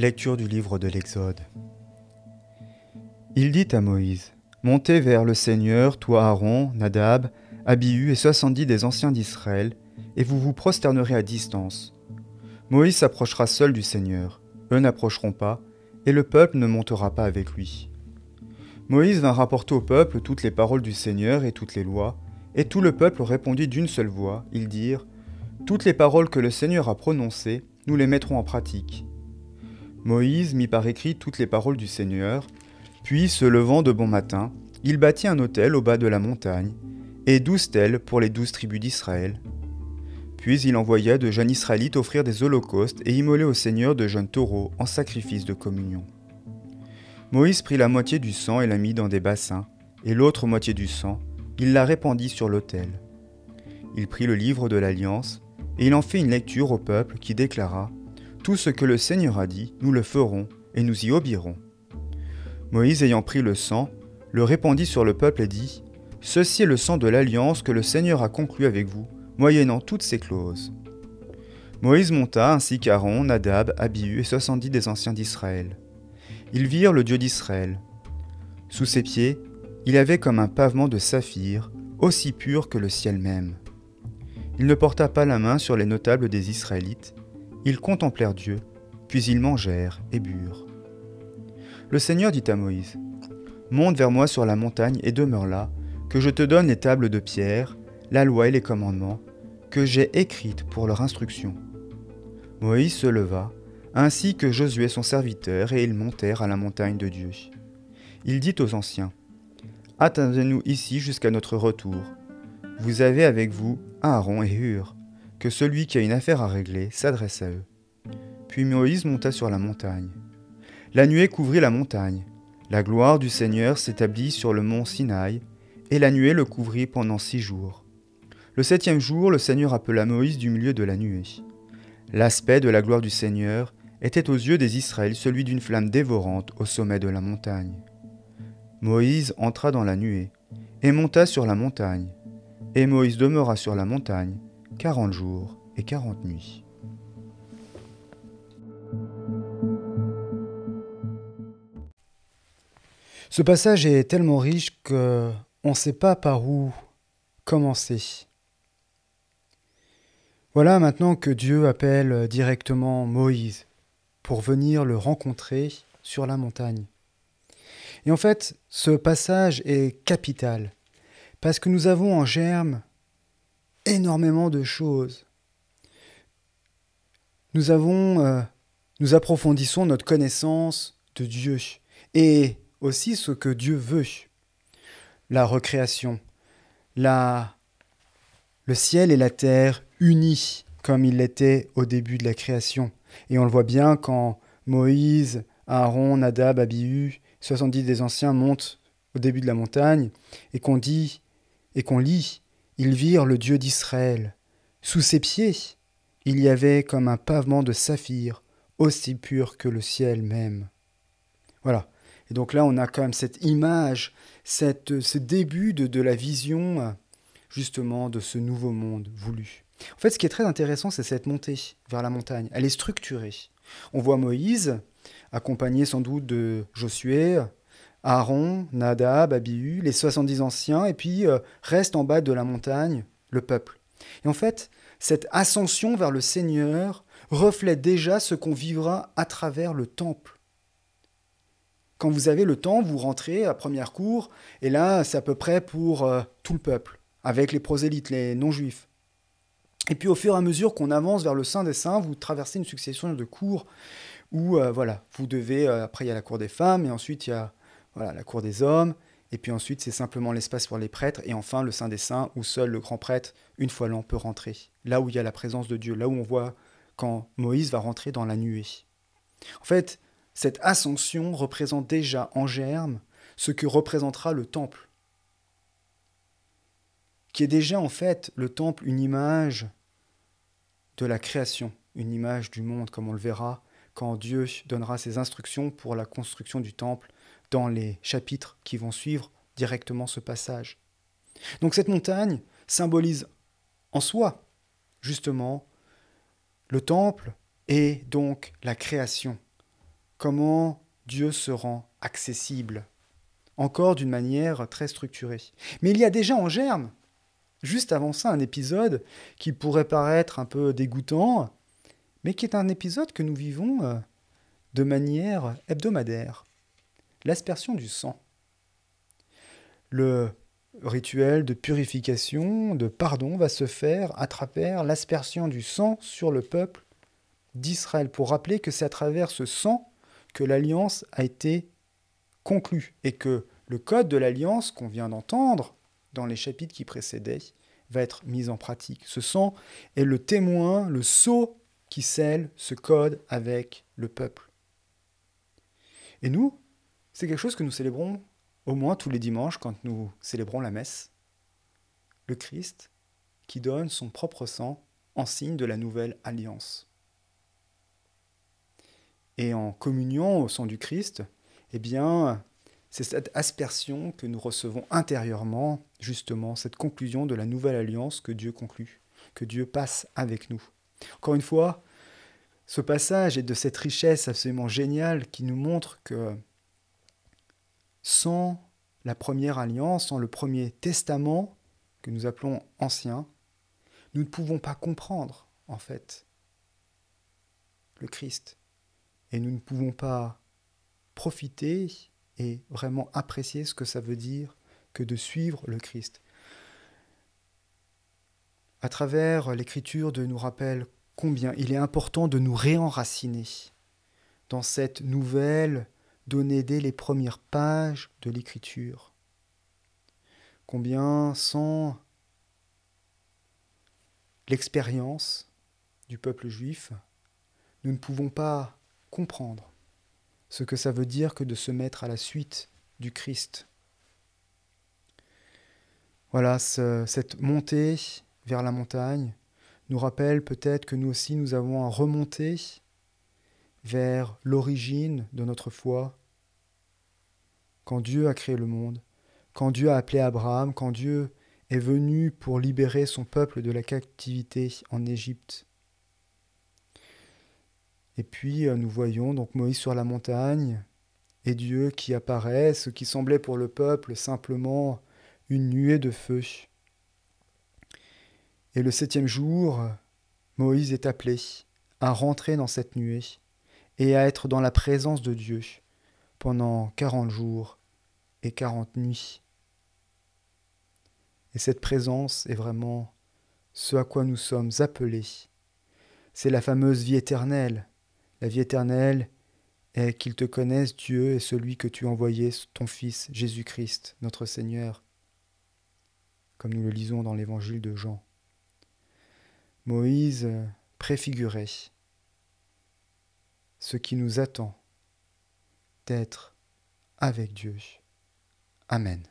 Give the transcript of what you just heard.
Lecture du livre de l'Exode. Il dit à Moïse Montez vers le Seigneur, toi Aaron, Nadab, Abihu et soixante-dix des anciens d'Israël, et vous vous prosternerez à distance. Moïse s'approchera seul du Seigneur, eux n'approcheront pas, et le peuple ne montera pas avec lui. Moïse vint rapporter au peuple toutes les paroles du Seigneur et toutes les lois, et tout le peuple répondit d'une seule voix, ils dirent Toutes les paroles que le Seigneur a prononcées, nous les mettrons en pratique. Moïse mit par écrit toutes les paroles du Seigneur, puis, se levant de bon matin, il bâtit un autel au bas de la montagne, et douze stèles pour les douze tribus d'Israël. Puis il envoya de jeunes Israélites offrir des holocaustes et immoler au Seigneur de jeunes taureaux en sacrifice de communion. Moïse prit la moitié du sang et la mit dans des bassins, et l'autre moitié du sang, il la répandit sur l'autel. Il prit le livre de l'Alliance, et il en fit une lecture au peuple qui déclara Tout ce que le Seigneur a dit, nous le ferons, et nous y obéirons. Moïse ayant pris le sang, le répandit sur le peuple et dit Ceci est le sang de l'alliance que le Seigneur a conclu avec vous, moyennant toutes ces clauses. Moïse monta ainsi qu'Aaron, Nadab, Abihu et soixante-dix des anciens d'Israël. Ils virent le Dieu d'Israël. Sous ses pieds, il avait comme un pavement de saphir, aussi pur que le ciel même. Il ne porta pas la main sur les notables des Israélites, ils contemplèrent Dieu, puis ils mangèrent et burent. Le Seigneur dit à Moïse, Monte vers moi sur la montagne et demeure là, que je te donne les tables de pierre, la loi et les commandements, que j'ai écrites pour leur instruction. Moïse se leva, ainsi que Josué son serviteur, et ils montèrent à la montagne de Dieu. Il dit aux anciens, Attendez-nous ici jusqu'à notre retour. Vous avez avec vous Aaron et Hur, que celui qui a une affaire à régler s'adresse à eux. Puis Moïse monta sur la montagne. La nuée couvrit la montagne. La gloire du Seigneur s'établit sur le mont Sinaï, et la nuée le couvrit pendant six jours. Le septième jour, le Seigneur appela Moïse du milieu de la nuée. L'aspect de la gloire du Seigneur était aux yeux des Israëls celui d'une flamme dévorante au sommet de la montagne. Moïse entra dans la nuée, et monta sur la montagne, et Moïse demeura sur la montagne quarante jours et quarante nuits. Ce passage est tellement riche qu'on ne sait pas par où commencer. Voilà maintenant que Dieu appelle directement Moïse pour venir le rencontrer sur la montagne. Et en fait, ce passage est capital, parce que nous avons en germe énormément de choses. Nous avons, euh, nous approfondissons notre connaissance de Dieu. Et aussi ce que Dieu veut. La recréation, la... le ciel et la terre unis comme il l'était au début de la création. Et on le voit bien quand Moïse, Aaron, Nadab, Abihu, 70 des anciens montent au début de la montagne et qu'on dit et qu'on lit, ils virent le Dieu d'Israël. Sous ses pieds, il y avait comme un pavement de saphir, aussi pur que le ciel même. Voilà. Et donc là, on a quand même cette image, cette, ce début de, de la vision, justement, de ce nouveau monde voulu. En fait, ce qui est très intéressant, c'est cette montée vers la montagne. Elle est structurée. On voit Moïse, accompagné sans doute de Josué, Aaron, Nadab, Abihu, les 70 anciens, et puis euh, reste en bas de la montagne le peuple. Et en fait, cette ascension vers le Seigneur reflète déjà ce qu'on vivra à travers le temple. Quand vous avez le temps, vous rentrez à première cour, et là, c'est à peu près pour euh, tout le peuple, avec les prosélytes, les non-juifs. Et puis au fur et à mesure qu'on avance vers le Saint des Saints, vous traversez une succession de cours où, euh, voilà, vous devez, après il y a la cour des femmes, et ensuite il y a voilà, la cour des hommes, et puis ensuite c'est simplement l'espace pour les prêtres, et enfin le Saint des Saints, où seul le grand prêtre, une fois l'an, peut rentrer. Là où il y a la présence de Dieu, là où on voit quand Moïse va rentrer dans la nuée. En fait, cette ascension représente déjà en germe ce que représentera le temple, qui est déjà en fait le temple une image de la création, une image du monde, comme on le verra quand Dieu donnera ses instructions pour la construction du temple dans les chapitres qui vont suivre directement ce passage. Donc cette montagne symbolise en soi, justement, le temple et donc la création comment Dieu se rend accessible, encore d'une manière très structurée. Mais il y a déjà en germe, juste avant ça, un épisode qui pourrait paraître un peu dégoûtant, mais qui est un épisode que nous vivons euh, de manière hebdomadaire. L'aspersion du sang. Le rituel de purification, de pardon va se faire à travers l'aspersion du sang sur le peuple d'Israël, pour rappeler que c'est à travers ce sang que l'alliance a été conclue et que le code de l'alliance qu'on vient d'entendre dans les chapitres qui précédaient va être mis en pratique. Ce sang est le témoin, le sceau qui scelle ce code avec le peuple. Et nous, c'est quelque chose que nous célébrons au moins tous les dimanches quand nous célébrons la messe. Le Christ qui donne son propre sang en signe de la nouvelle alliance. Et en communion au sang du Christ, eh bien, c'est cette aspersion que nous recevons intérieurement, justement, cette conclusion de la nouvelle alliance que Dieu conclut, que Dieu passe avec nous. Encore une fois, ce passage est de cette richesse absolument géniale qui nous montre que sans la première alliance, sans le premier testament que nous appelons ancien, nous ne pouvons pas comprendre, en fait, le Christ. Et nous ne pouvons pas profiter et vraiment apprécier ce que ça veut dire que de suivre le Christ. À travers l'écriture de nous rappelle combien il est important de nous réenraciner dans cette nouvelle donnée dès les premières pages de l'écriture. Combien sans l'expérience du peuple juif, nous ne pouvons pas comprendre ce que ça veut dire que de se mettre à la suite du Christ. Voilà, cette montée vers la montagne nous rappelle peut-être que nous aussi nous avons à remonter vers l'origine de notre foi. Quand Dieu a créé le monde, quand Dieu a appelé Abraham, quand Dieu est venu pour libérer son peuple de la captivité en Égypte. Et puis euh, nous voyons donc Moïse sur la montagne et Dieu qui apparaît, ce qui semblait pour le peuple simplement une nuée de feu. Et le septième jour, Moïse est appelé à rentrer dans cette nuée et à être dans la présence de Dieu pendant quarante jours et quarante nuits. Et cette présence est vraiment ce à quoi nous sommes appelés. C'est la fameuse vie éternelle la vie éternelle est qu'ils te connaissent, Dieu, et celui que tu envoyé, ton Fils, Jésus-Christ, notre Seigneur, comme nous le lisons dans l'évangile de Jean. Moïse préfigurait ce qui nous attend d'être avec Dieu. Amen.